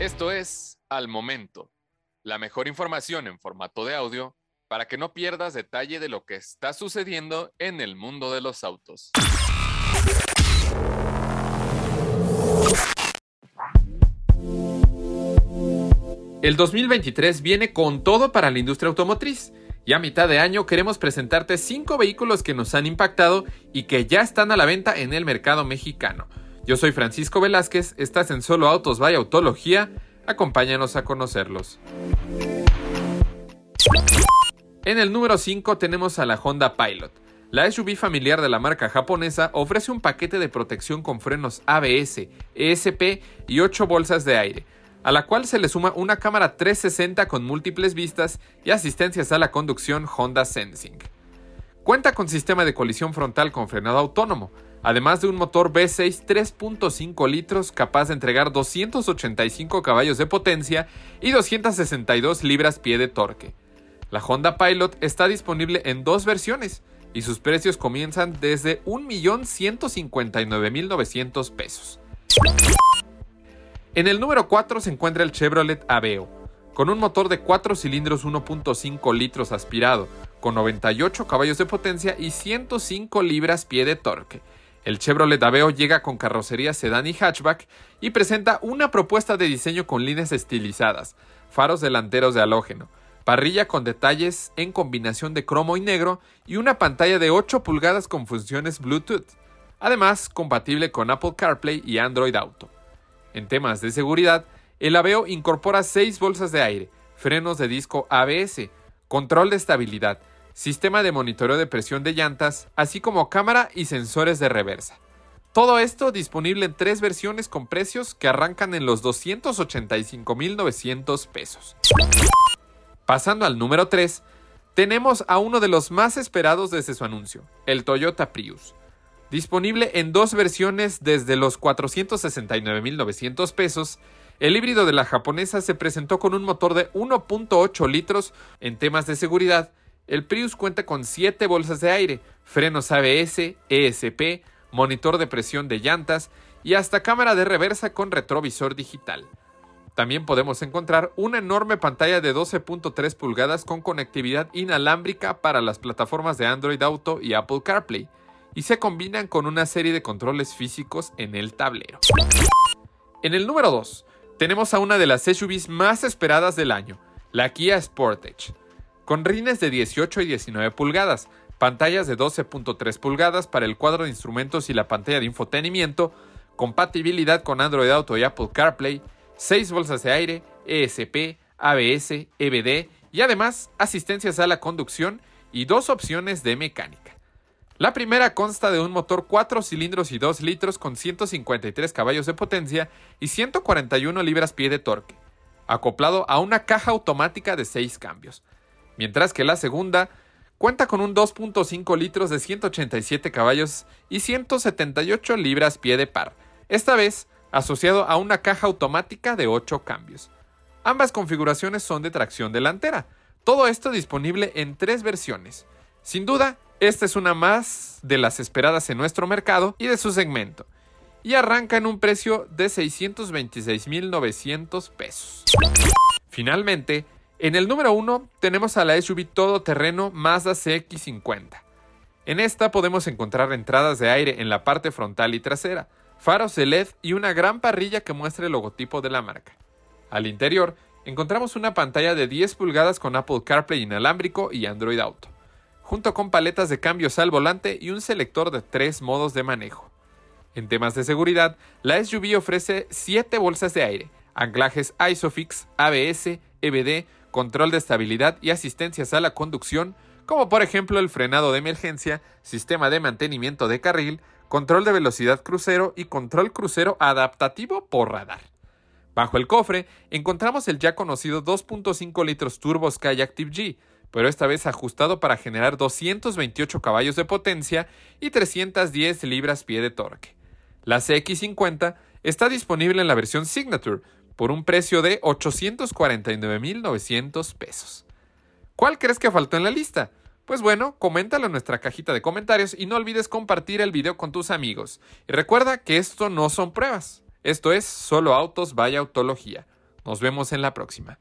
Esto es Al Momento, la mejor información en formato de audio para que no pierdas detalle de lo que está sucediendo en el mundo de los autos. El 2023 viene con todo para la industria automotriz. Y a mitad de año queremos presentarte 5 vehículos que nos han impactado y que ya están a la venta en el mercado mexicano. Yo soy Francisco Velázquez, estás en Solo Autos by Autología, acompáñanos a conocerlos. En el número 5 tenemos a la Honda Pilot. La SUV familiar de la marca japonesa ofrece un paquete de protección con frenos ABS, ESP y 8 bolsas de aire, a la cual se le suma una cámara 360 con múltiples vistas y asistencias a la conducción Honda Sensing. Cuenta con sistema de colisión frontal con frenado autónomo, además de un motor V6 3.5 litros capaz de entregar 285 caballos de potencia y 262 libras-pie de torque. La Honda Pilot está disponible en dos versiones y sus precios comienzan desde 1.159.900 pesos. En el número 4 se encuentra el Chevrolet Aveo, con un motor de 4 cilindros 1.5 litros aspirado, con 98 caballos de potencia y 105 libras-pie de torque el Chevrolet Aveo llega con carrocería sedán y hatchback y presenta una propuesta de diseño con líneas estilizadas, faros delanteros de halógeno, parrilla con detalles en combinación de cromo y negro y una pantalla de 8 pulgadas con funciones Bluetooth, además compatible con Apple CarPlay y Android Auto. En temas de seguridad, el Aveo incorpora 6 bolsas de aire, frenos de disco ABS, control de estabilidad, sistema de monitoreo de presión de llantas, así como cámara y sensores de reversa. Todo esto disponible en tres versiones con precios que arrancan en los 285.900 pesos. Pasando al número 3, tenemos a uno de los más esperados desde su anuncio, el Toyota Prius. Disponible en dos versiones desde los 469.900 pesos, el híbrido de la japonesa se presentó con un motor de 1.8 litros en temas de seguridad el Prius cuenta con 7 bolsas de aire, frenos ABS, ESP, monitor de presión de llantas y hasta cámara de reversa con retrovisor digital. También podemos encontrar una enorme pantalla de 12.3 pulgadas con conectividad inalámbrica para las plataformas de Android Auto y Apple CarPlay, y se combinan con una serie de controles físicos en el tablero. En el número 2, tenemos a una de las SUVs más esperadas del año, la Kia Sportage con rines de 18 y 19 pulgadas, pantallas de 12.3 pulgadas para el cuadro de instrumentos y la pantalla de infotenimiento, compatibilidad con Android Auto y Apple CarPlay, 6 bolsas de aire, ESP, ABS, EBD y además asistencias a la conducción y dos opciones de mecánica. La primera consta de un motor 4 cilindros y 2 litros con 153 caballos de potencia y 141 libras-pie de torque, acoplado a una caja automática de 6 cambios mientras que la segunda cuenta con un 2.5 litros de 187 caballos y 178 libras pie de par, esta vez asociado a una caja automática de 8 cambios. Ambas configuraciones son de tracción delantera, todo esto disponible en tres versiones. Sin duda, esta es una más de las esperadas en nuestro mercado y de su segmento, y arranca en un precio de 626.900 pesos. Finalmente, en el número 1 tenemos a la SUV todoterreno Mazda CX50. En esta podemos encontrar entradas de aire en la parte frontal y trasera, faros de LED y una gran parrilla que muestra el logotipo de la marca. Al interior encontramos una pantalla de 10 pulgadas con Apple CarPlay inalámbrico y Android Auto, junto con paletas de cambios al volante y un selector de tres modos de manejo. En temas de seguridad, la SUV ofrece 7 bolsas de aire, anclajes ISOFIX, ABS, EBD, control de estabilidad y asistencias a la conducción, como por ejemplo el frenado de emergencia, sistema de mantenimiento de carril, control de velocidad crucero y control crucero adaptativo por radar. Bajo el cofre encontramos el ya conocido 2.5 litros turbo Sky Active G, pero esta vez ajustado para generar 228 caballos de potencia y 310 libras-pie de torque. La CX50 está disponible en la versión Signature, por un precio de 849.900 pesos. ¿Cuál crees que faltó en la lista? Pues bueno, coméntalo en nuestra cajita de comentarios y no olvides compartir el video con tus amigos. Y recuerda que esto no son pruebas, esto es solo autos vaya autología. Nos vemos en la próxima.